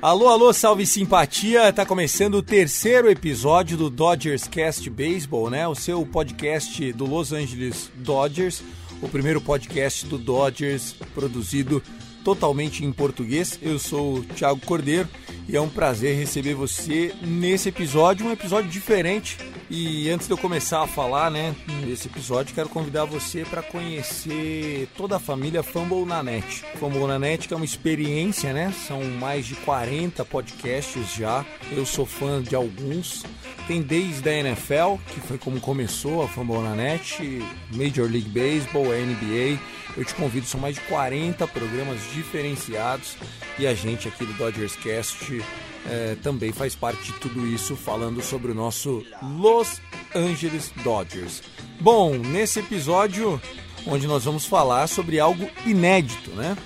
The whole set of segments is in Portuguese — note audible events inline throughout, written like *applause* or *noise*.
Alô, alô, salve simpatia! Tá começando o terceiro episódio do Dodgers Cast Baseball, né? O seu podcast do Los Angeles Dodgers, o primeiro podcast do Dodgers produzido totalmente em português. Eu sou o Thiago Cordeiro e é um prazer receber você nesse episódio, um episódio diferente. E antes de eu começar a falar, né, nesse episódio, quero convidar você para conhecer toda a família Fumble na Net. Fumble na Net que é uma experiência, né? São mais de 40 podcasts já. Eu sou fã de alguns. Tem desde a NFL, que foi como começou a Fumble na Net, Major League Baseball, NBA. Eu te convido, são mais de 40 programas diferenciados e a gente aqui do Dodgers Cast é, também faz parte de tudo isso, falando sobre o nosso Los Angeles Dodgers. Bom, nesse episódio, onde nós vamos falar sobre algo inédito, né?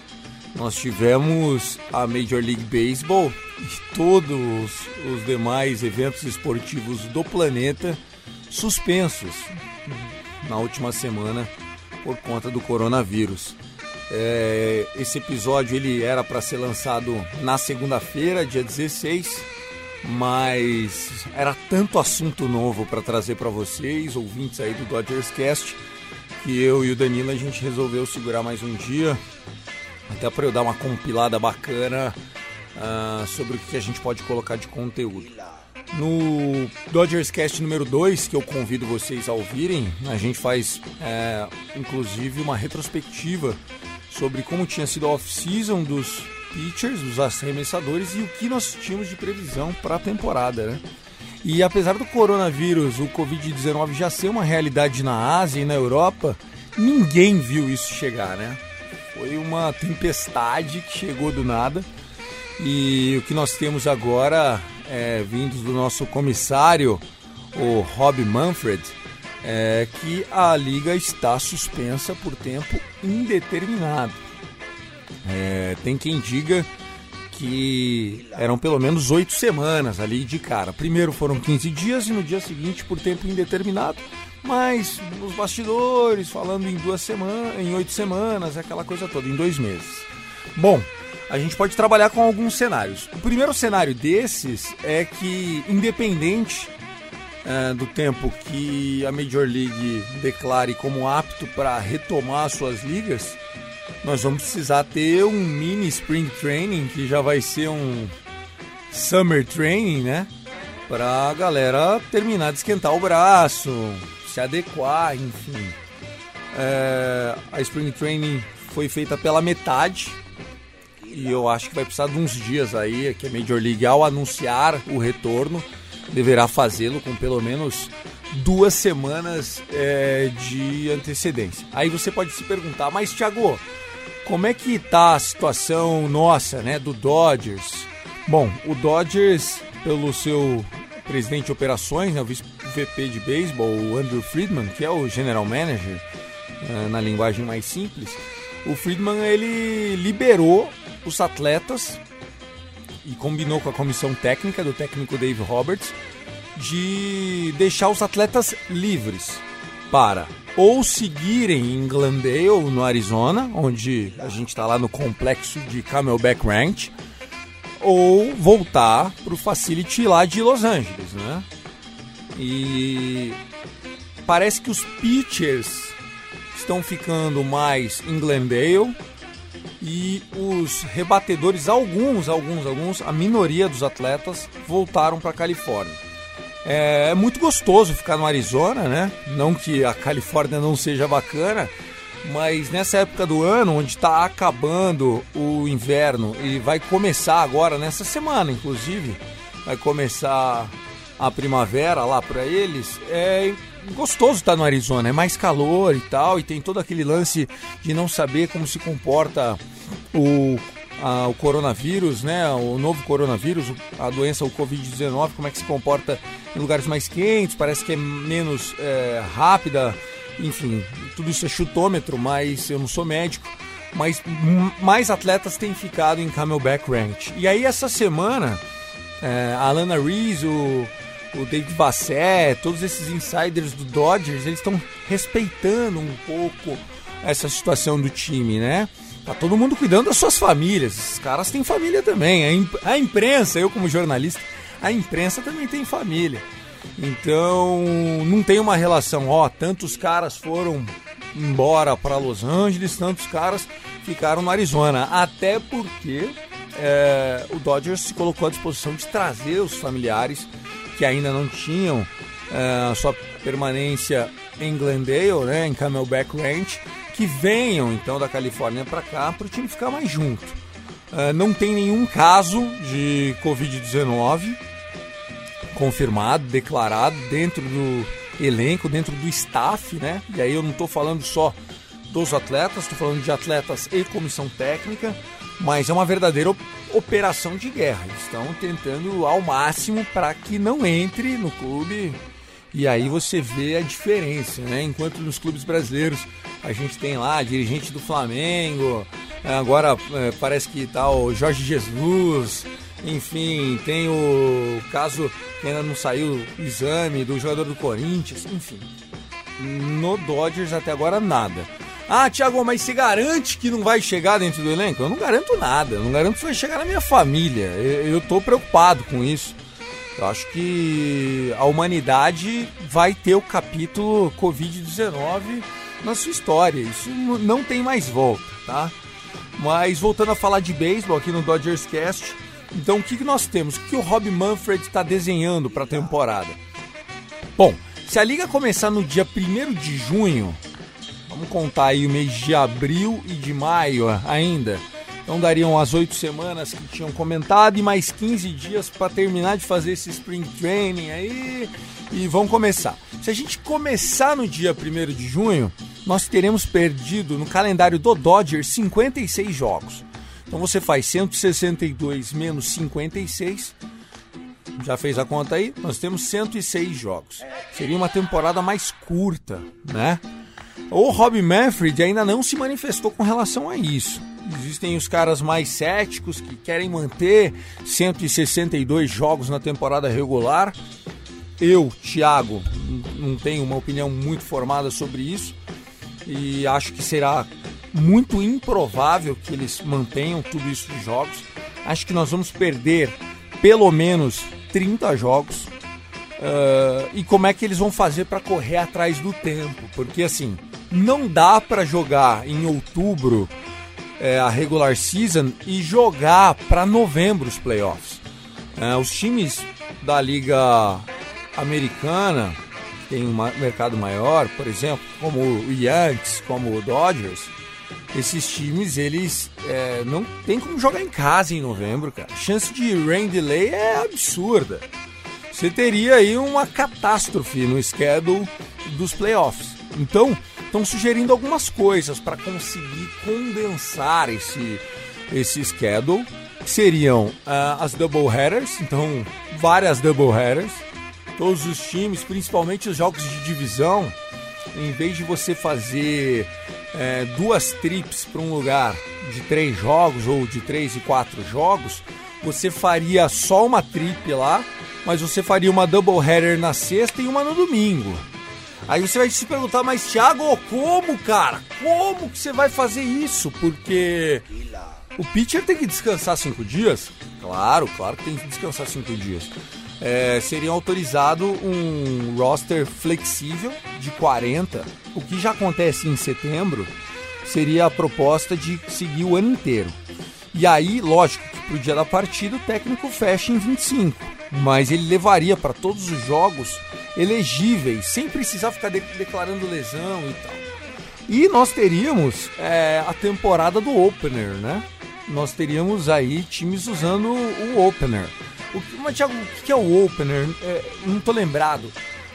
Nós tivemos a Major League Baseball e todos os demais eventos esportivos do planeta suspensos na última semana por conta do coronavírus. É, esse episódio ele era para ser lançado na segunda-feira, dia 16, mas era tanto assunto novo para trazer para vocês, ouvintes aí do Dodgers Cast, que eu e o Danilo a gente resolveu segurar mais um dia, até para eu dar uma compilada bacana ah, sobre o que a gente pode colocar de conteúdo. No Dodgers Cast número 2, que eu convido vocês a ouvirem, a gente faz é, inclusive uma retrospectiva sobre como tinha sido a off-season dos pitchers, dos arremessadores e o que nós tínhamos de previsão para a temporada. Né? E apesar do coronavírus, o Covid-19 já ser uma realidade na Ásia e na Europa, ninguém viu isso chegar, né? Foi uma tempestade que chegou do nada. E o que nós temos agora, é, vindos do nosso comissário, o Rob Manfred, é que a liga está suspensa por tempo indeterminado. É, tem quem diga que eram pelo menos oito semanas ali de cara. Primeiro foram 15 dias e no dia seguinte por tempo indeterminado. Mas nos bastidores, falando em duas semanas, em oito semanas, aquela coisa toda, em dois meses. Bom, a gente pode trabalhar com alguns cenários. O primeiro cenário desses é que, independente é, do tempo que a Major League declare como apto para retomar suas ligas, nós vamos precisar ter um mini Spring Training, que já vai ser um Summer Training, né? Para a galera terminar de esquentar o braço, se adequar, enfim. É, a Spring Training foi feita pela metade, e eu acho que vai precisar de uns dias aí que a Major League, ao anunciar o retorno, deverá fazê-lo com pelo menos duas semanas é, de antecedência. Aí você pode se perguntar, mas Thiago, como é que tá a situação nossa, né, do Dodgers? Bom, o Dodgers, pelo seu presidente de operações, né, o vice-VP de beisebol, o Andrew Friedman, que é o general manager, é, na linguagem mais simples, o Friedman ele liberou os atletas e combinou com a comissão técnica do técnico Dave Roberts de deixar os atletas livres para ou seguirem em Glendale, no Arizona, onde a gente está lá no complexo de Camelback Ranch, ou voltar para o facility lá de Los Angeles, né? E parece que os pitchers estão ficando mais em Glendale e os rebatedores, alguns, alguns, alguns, a minoria dos atletas voltaram para a Califórnia. É, é muito gostoso ficar no Arizona, né? Não que a Califórnia não seja bacana, mas nessa época do ano, onde está acabando o inverno e vai começar agora, nessa semana inclusive, vai começar a primavera lá para eles, é gostoso estar no Arizona, é mais calor e tal, e tem todo aquele lance de não saber como se comporta o, a, o coronavírus, né? O novo coronavírus, a doença, o Covid-19, como é que se comporta em lugares mais quentes, parece que é menos é, rápida, enfim, tudo isso é chutômetro, mas eu não sou médico. Mas mais atletas têm ficado em Camelback Ranch. E aí essa semana, é, a Alana Reese, o o David Vassé, todos esses insiders do Dodgers, eles estão respeitando um pouco essa situação do time, né? Tá todo mundo cuidando das suas famílias. Esses caras têm família também. A, imp a imprensa, eu como jornalista, a imprensa também tem família. Então, não tem uma relação, ó, tantos caras foram embora para Los Angeles, tantos caras ficaram no Arizona. Até porque é, o Dodgers se colocou à disposição de trazer os familiares que ainda não tinham uh, sua permanência em Glendale, né, em Camelback Ranch, que venham então da Califórnia para cá para o time ficar mais junto. Uh, não tem nenhum caso de Covid-19 confirmado, declarado dentro do elenco, dentro do staff, né? E aí eu não estou falando só dos atletas, estou falando de atletas e comissão técnica, mas é uma verdadeira operação de guerra. Estão tentando ao máximo para que não entre no clube. E aí você vê a diferença, né? Enquanto nos clubes brasileiros a gente tem lá dirigente do Flamengo, agora é, parece que tá o Jorge Jesus, enfim, tem o caso que ainda não saiu o exame do jogador do Corinthians, enfim. No Dodgers até agora nada. Ah, Thiago, mas você garante que não vai chegar dentro do elenco? Eu não garanto nada. Eu não garanto que vai chegar na minha família. Eu, estou preocupado com isso. Eu acho que a humanidade vai ter o capítulo Covid-19 na sua história. Isso não tem mais volta, tá? Mas voltando a falar de beisebol aqui no Dodgers Cast, então o que, que nós temos? O que o Rob Manfred está desenhando para a temporada? Bom, se a liga começar no dia 1 de junho, Vamos contar aí o mês de abril e de maio ainda. Então dariam as oito semanas que tinham comentado e mais 15 dias para terminar de fazer esse spring training aí e vão começar. Se a gente começar no dia 1 de junho, nós teremos perdido no calendário do Dodgers 56 jogos. Então você faz 162 menos 56. Já fez a conta aí? Nós temos 106 jogos. Seria uma temporada mais curta, né? O Rob Manfred ainda não se manifestou com relação a isso. Existem os caras mais céticos que querem manter 162 jogos na temporada regular. Eu, Thiago, não tenho uma opinião muito formada sobre isso e acho que será muito improvável que eles mantenham tudo isso de jogos. Acho que nós vamos perder pelo menos 30 jogos. Uh, e como é que eles vão fazer para correr atrás do tempo? Porque assim, não dá para jogar em outubro é, a regular season e jogar para novembro os playoffs. É, os times da liga americana tem um mercado maior, por exemplo, como o Yankees, como o Dodgers, esses times eles é, não tem como jogar em casa em novembro, cara. A chance de rain delay é absurda. Você teria aí uma catástrofe no schedule dos playoffs. Então, estão sugerindo algumas coisas para conseguir condensar esse, esse schedule, que seriam uh, as double headers, então várias double headers, todos os times, principalmente os jogos de divisão, em vez de você fazer é, duas trips para um lugar de três jogos ou de três e quatro jogos, você faria só uma trip lá, mas você faria uma double header na sexta e uma no domingo. Aí você vai se perguntar, mas Thiago, como, cara? Como que você vai fazer isso? Porque o pitcher tem que descansar cinco dias? Claro, claro que tem que descansar cinco dias. É, seria autorizado um roster flexível de 40, o que já acontece em setembro, seria a proposta de seguir o ano inteiro. E aí, lógico, que pro dia da partida o técnico fecha em 25. mas ele levaria para todos os jogos elegíveis, sem precisar ficar de declarando lesão e tal. E nós teríamos é, a temporada do opener, né? Nós teríamos aí times usando o opener. O, mas, Thiago, o que é o opener? É, não tô lembrado.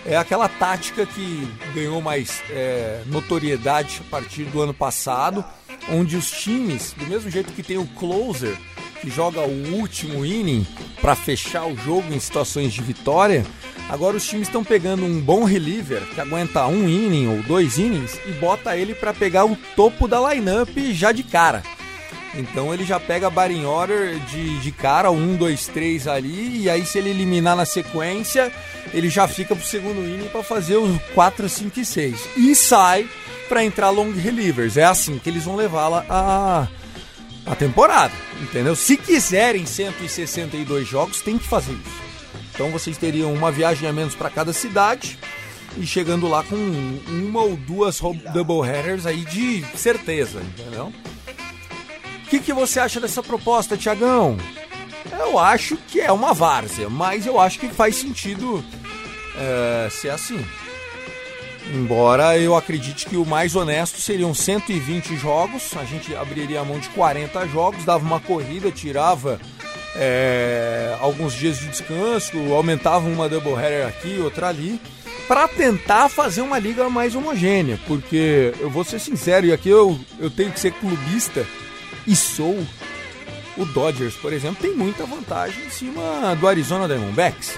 É aquela tática que ganhou mais é, notoriedade a partir do ano passado, onde os times, do mesmo jeito que tem o closer, que joga o último inning para fechar o jogo em situações de vitória, agora os times estão pegando um bom reliever que aguenta um inning ou dois innings e bota ele para pegar o topo da lineup já de cara. Então ele já pega batting order de, de cara, um, dois, três ali, e aí se ele eliminar na sequência, ele já fica pro segundo inning para fazer os 4, 5 e 6. E sai para entrar long relievers. É assim que eles vão levá-la a, a temporada, entendeu? Se quiserem 162 jogos, tem que fazer isso. Então vocês teriam uma viagem a menos para cada cidade e chegando lá com uma ou duas double headers aí de certeza, entendeu? O que, que você acha dessa proposta, Tiagão? Eu acho que é uma várzea, mas eu acho que faz sentido é, ser assim. Embora eu acredite que o mais honesto seriam 120 jogos, a gente abriria a mão de 40 jogos, dava uma corrida, tirava é, alguns dias de descanso, aumentava uma doubleheader aqui, outra ali, para tentar fazer uma liga mais homogênea. Porque eu vou ser sincero, e aqui eu, eu tenho que ser clubista, e sou. O Dodgers, por exemplo, tem muita vantagem em cima do Arizona Diamondbacks.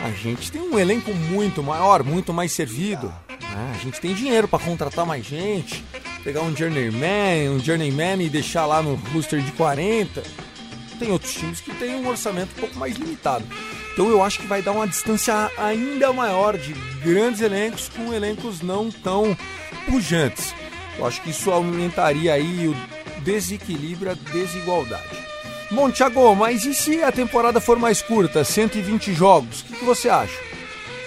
A gente tem um elenco muito maior, muito mais servido. Né? A gente tem dinheiro para contratar mais gente, pegar um journeyman, um journeyman e deixar lá no booster de 40. Tem outros times que têm um orçamento um pouco mais limitado. Então eu acho que vai dar uma distância ainda maior de grandes elencos com elencos não tão pujantes. Eu acho que isso aumentaria aí o desequilíbrio, a desigualdade. Bom, Thiago, mas e se a temporada for mais curta, 120 jogos? O que, que você acha?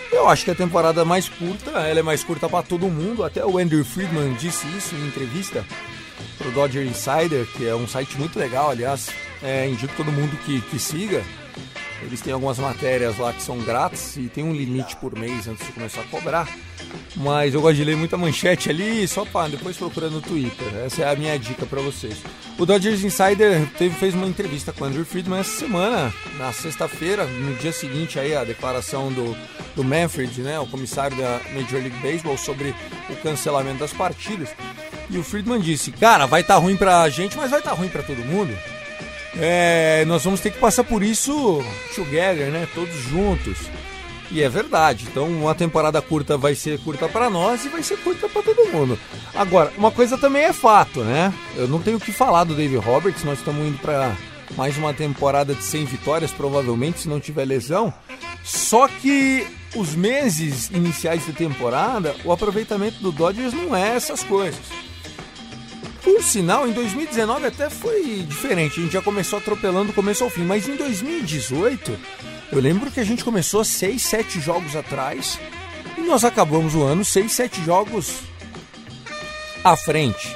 Eu acho que a temporada mais curta, ela é mais curta para todo mundo. Até o Andrew Friedman disse isso em entrevista para o Dodger Insider, que é um site muito legal, aliás. É, indico todo mundo que, que siga. Eles têm algumas matérias lá que são grátis e tem um limite por mês antes de começar a cobrar. Mas eu gosto de ler muita manchete ali, só para depois procurar no Twitter. Essa é a minha dica para vocês. O Dodgers Insider teve, fez uma entrevista com o Andrew Friedman essa semana, na sexta-feira, no dia seguinte aí a declaração do, do Manfred, né, o comissário da Major League Baseball, sobre o cancelamento das partidas. E o Friedman disse: Cara, vai estar tá ruim pra gente, mas vai estar tá ruim para todo mundo. É, nós vamos ter que passar por isso together, né? Todos juntos. E é verdade. Então, uma temporada curta vai ser curta para nós e vai ser curta para todo mundo. Agora, uma coisa também é fato, né? Eu não tenho o que falar do Dave Roberts. Nós estamos indo para mais uma temporada de 100 vitórias, provavelmente, se não tiver lesão. Só que os meses iniciais de temporada, o aproveitamento do Dodgers não é essas coisas. Por sinal, em 2019 até foi diferente. A gente já começou atropelando do começo ao fim. Mas em 2018, eu lembro que a gente começou 6, 7 jogos atrás. E nós acabamos o ano 6, 7 jogos à frente.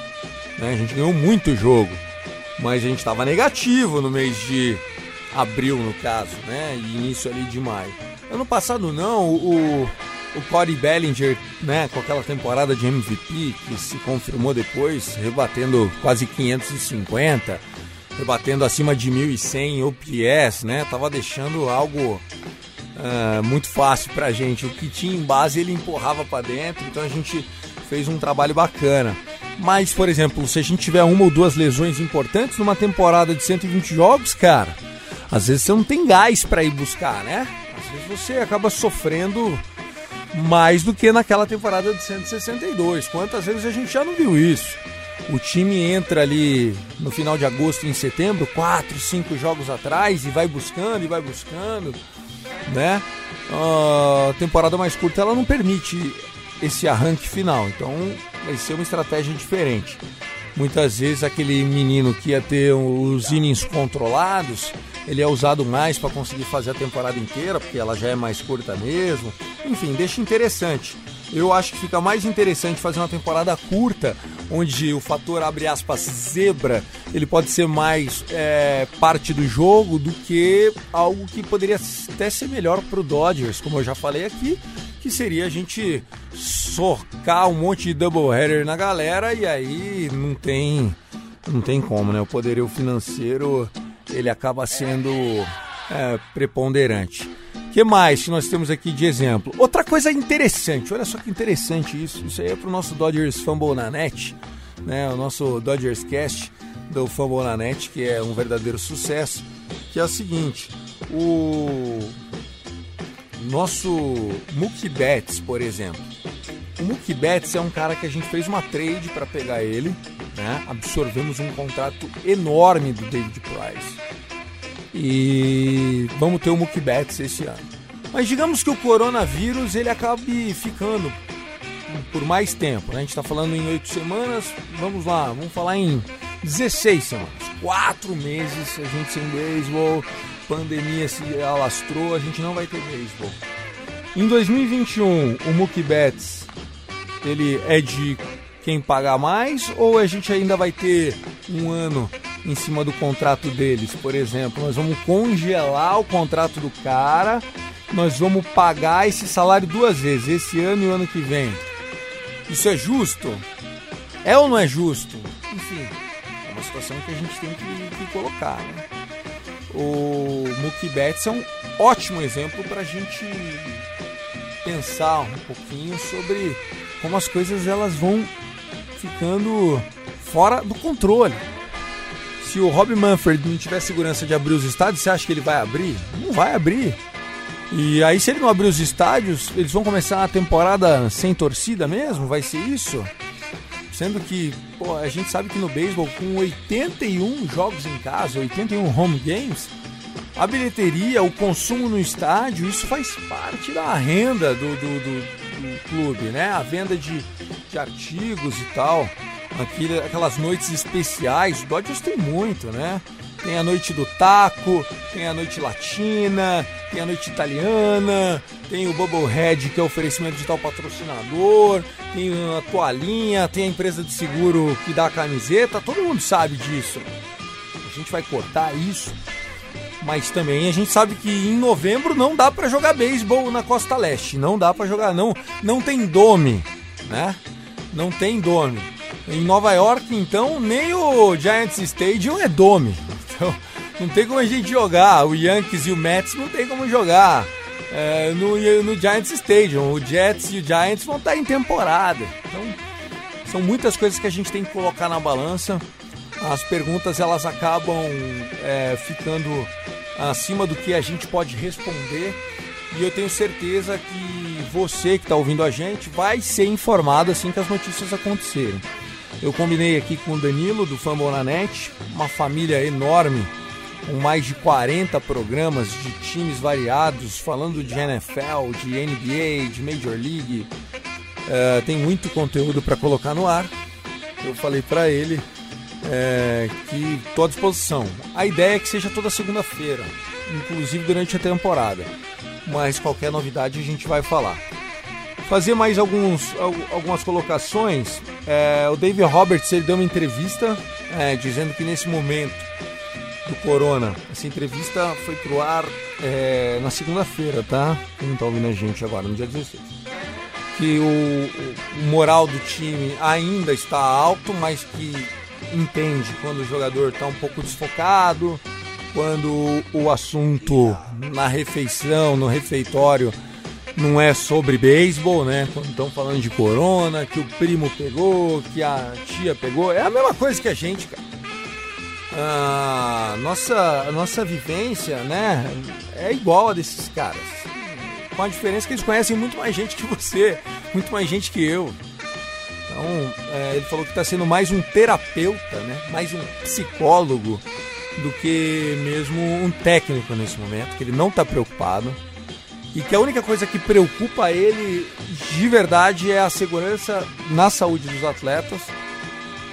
Né? A gente ganhou muito jogo. Mas a gente estava negativo no mês de abril, no caso, né? E início ali de maio. Ano passado não, o, o Cody Bellinger, né, com aquela temporada de MVP que se confirmou depois, rebatendo quase 550, rebatendo acima de 1100 OPS, né, tava deixando algo uh, muito fácil pra gente. O que tinha em base ele empurrava para dentro, então a gente fez um trabalho bacana. Mas, por exemplo, se a gente tiver uma ou duas lesões importantes numa temporada de 120 jogos, cara, às vezes você não tem gás para ir buscar, né? Às vezes você acaba sofrendo mais do que naquela temporada de 162. Quantas vezes a gente já não viu isso? O time entra ali no final de agosto e em setembro, quatro, cinco jogos atrás e vai buscando e vai buscando, né? A temporada mais curta ela não permite esse arranque final, então vai ser uma estratégia diferente. Muitas vezes aquele menino que ia ter os innings controlados, ele é usado mais para conseguir fazer a temporada inteira, porque ela já é mais curta mesmo. Enfim, deixa interessante. Eu acho que fica mais interessante fazer uma temporada curta, onde o fator, abre aspas, zebra, ele pode ser mais é, parte do jogo do que algo que poderia até ser melhor para o Dodgers, como eu já falei aqui, que seria a gente socar um monte de doubleheader na galera e aí não tem, não tem como, né? O poderio financeiro ele acaba sendo é, preponderante. Que mais que nós temos aqui de exemplo? Outra coisa interessante, olha só que interessante isso. Isso aí é para o nosso Dodgers Fumble na net, né? o nosso Dodgers Cast do Fumble na net, que é um verdadeiro sucesso, que é o seguinte, o nosso Mookie Betts, por exemplo. O Mookie Betts é um cara que a gente fez uma trade para pegar ele, né? absorvemos um contrato enorme do David Price e vamos ter o Mookie Betts esse ano. Mas digamos que o coronavírus ele acabe ficando por mais tempo. Né? A gente está falando em oito semanas, vamos lá, vamos falar em 16 semanas. Quatro meses a gente sem beisebol, pandemia se alastrou, a gente não vai ter beisebol. Em 2021, o Mookie Betts ele é de quem pagar mais ou a gente ainda vai ter um ano em cima do contrato deles. Por exemplo, nós vamos congelar o contrato do cara, nós vamos pagar esse salário duas vezes, esse ano e o ano que vem. Isso é justo? É ou não é justo? Enfim, é uma situação que a gente tem que, que colocar. Né? O Mookie Betts é um ótimo exemplo para a gente pensar um pouquinho sobre como as coisas elas vão ficando fora do controle se o Rob Manfred não tiver segurança de abrir os estádios, você acha que ele vai abrir? Não vai abrir. E aí, se ele não abrir os estádios, eles vão começar a temporada sem torcida mesmo? Vai ser isso? Sendo que pô, a gente sabe que no beisebol, com 81 jogos em casa, 81 home games, a bilheteria, o consumo no estádio, isso faz parte da renda do, do, do, do clube, né? A venda de, de artigos e tal aquelas noites especiais. O Dodgers tem muito, né? Tem a noite do taco, tem a noite latina, tem a noite italiana, tem o Bubblehead, que é oferecimento de tal patrocinador, tem a toalhinha, tem a empresa de seguro que dá a camiseta, todo mundo sabe disso. A gente vai cortar isso, mas também a gente sabe que em novembro não dá para jogar beisebol na Costa Leste, não dá para jogar, não, não tem dome, né? Não tem dome. Em Nova York, então, nem o Giants Stadium é dome. *laughs* Então, não tem como a gente jogar. O Yankees e o Mets não tem como jogar é, no, no Giants Stadium. O Jets e o Giants vão estar em temporada. Então, são muitas coisas que a gente tem que colocar na balança. As perguntas elas acabam é, ficando acima do que a gente pode responder. E eu tenho certeza que você que está ouvindo a gente vai ser informado assim que as notícias acontecerem. Eu combinei aqui com o Danilo do Fambonanet, uma família enorme, com mais de 40 programas de times variados, falando de NFL, de NBA, de Major League. Uh, tem muito conteúdo para colocar no ar. Eu falei para ele é, que estou à disposição. A ideia é que seja toda segunda-feira, inclusive durante a temporada. Mas qualquer novidade a gente vai falar fazer mais alguns, algumas colocações. É, o David Roberts ele deu uma entrevista é, dizendo que nesse momento do Corona, essa entrevista foi pro ar é, na segunda-feira, tá? Quem tá ouvindo a gente agora, no dia 16. Que o, o moral do time ainda está alto, mas que entende quando o jogador está um pouco desfocado, quando o assunto na refeição, no refeitório, não é sobre beisebol, né? Quando estão falando de corona, que o primo pegou, que a tia pegou, é a mesma coisa que a gente, cara. A nossa, a nossa vivência, né, é igual a desses caras. Com a diferença que eles conhecem muito mais gente que você, muito mais gente que eu. Então, é, ele falou que está sendo mais um terapeuta, né? Mais um psicólogo do que mesmo um técnico nesse momento, que ele não está preocupado e que a única coisa que preocupa ele de verdade é a segurança na saúde dos atletas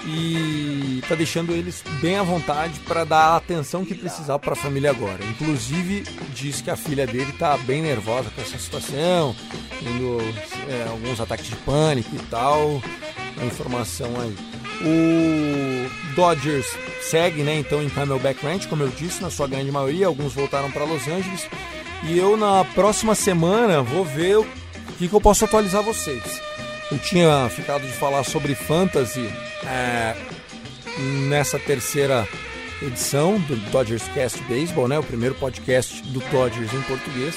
e tá deixando eles bem à vontade para dar a atenção que precisar para a família agora. Inclusive diz que a filha dele tá bem nervosa com essa situação, tendo é, alguns ataques de pânico e tal. A informação aí. O Dodgers segue, né, então em Camelback Ranch, como eu disse, na sua grande maioria, alguns voltaram para Los Angeles. E eu na próxima semana vou ver o que, que eu posso atualizar vocês. Eu tinha ficado de falar sobre fantasy é, nessa terceira edição do Dodgers Cast Baseball, né, o primeiro podcast do Dodgers em português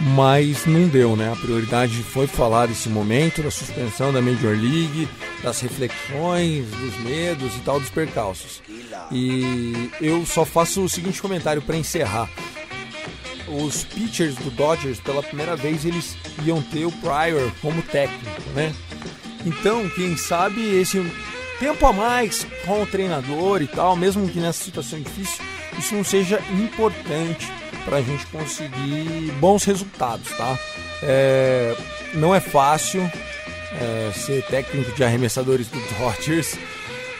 mas não deu, né? A prioridade foi falar desse momento, da suspensão da Major League, das reflexões, dos medos e tal, dos percalços. E eu só faço o seguinte comentário para encerrar. Os pitchers do Dodgers, pela primeira vez, eles iam ter o Pryor como técnico, né? Então, quem sabe esse tempo a mais com o treinador e tal, mesmo que nessa situação difícil, isso não seja importante para a gente conseguir bons resultados, tá? É, não é fácil é, ser técnico de arremessadores do Dodgers,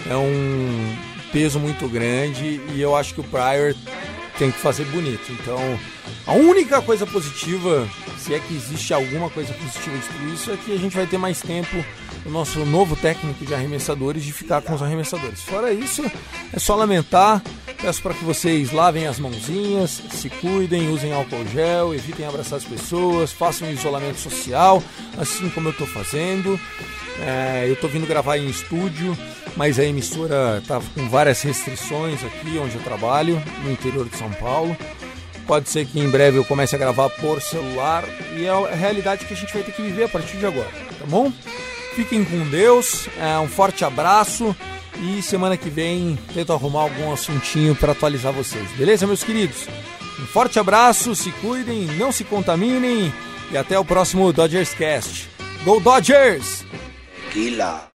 é um peso muito grande e eu acho que o Pryor tem que fazer bonito. Então, a única coisa positiva, se é que existe alguma coisa positiva de tudo isso, é que a gente vai ter mais tempo o nosso novo técnico de arremessadores de ficar com os arremessadores. Fora isso, é só lamentar. Peço para que vocês lavem as mãozinhas, se cuidem, usem álcool gel, evitem abraçar as pessoas, façam isolamento social, assim como eu estou fazendo. É, eu estou vindo gravar em estúdio, mas a emissora está com várias restrições aqui onde eu trabalho, no interior de São Paulo. Pode ser que em breve eu comece a gravar por celular e é a realidade que a gente vai ter que viver a partir de agora, tá bom? Fiquem com Deus, é, um forte abraço e semana que vem tento arrumar algum assuntinho para atualizar vocês, beleza, meus queridos? Um forte abraço, se cuidem, não se contaminem e até o próximo Dodgers Cast. Go Dodgers! tranquila.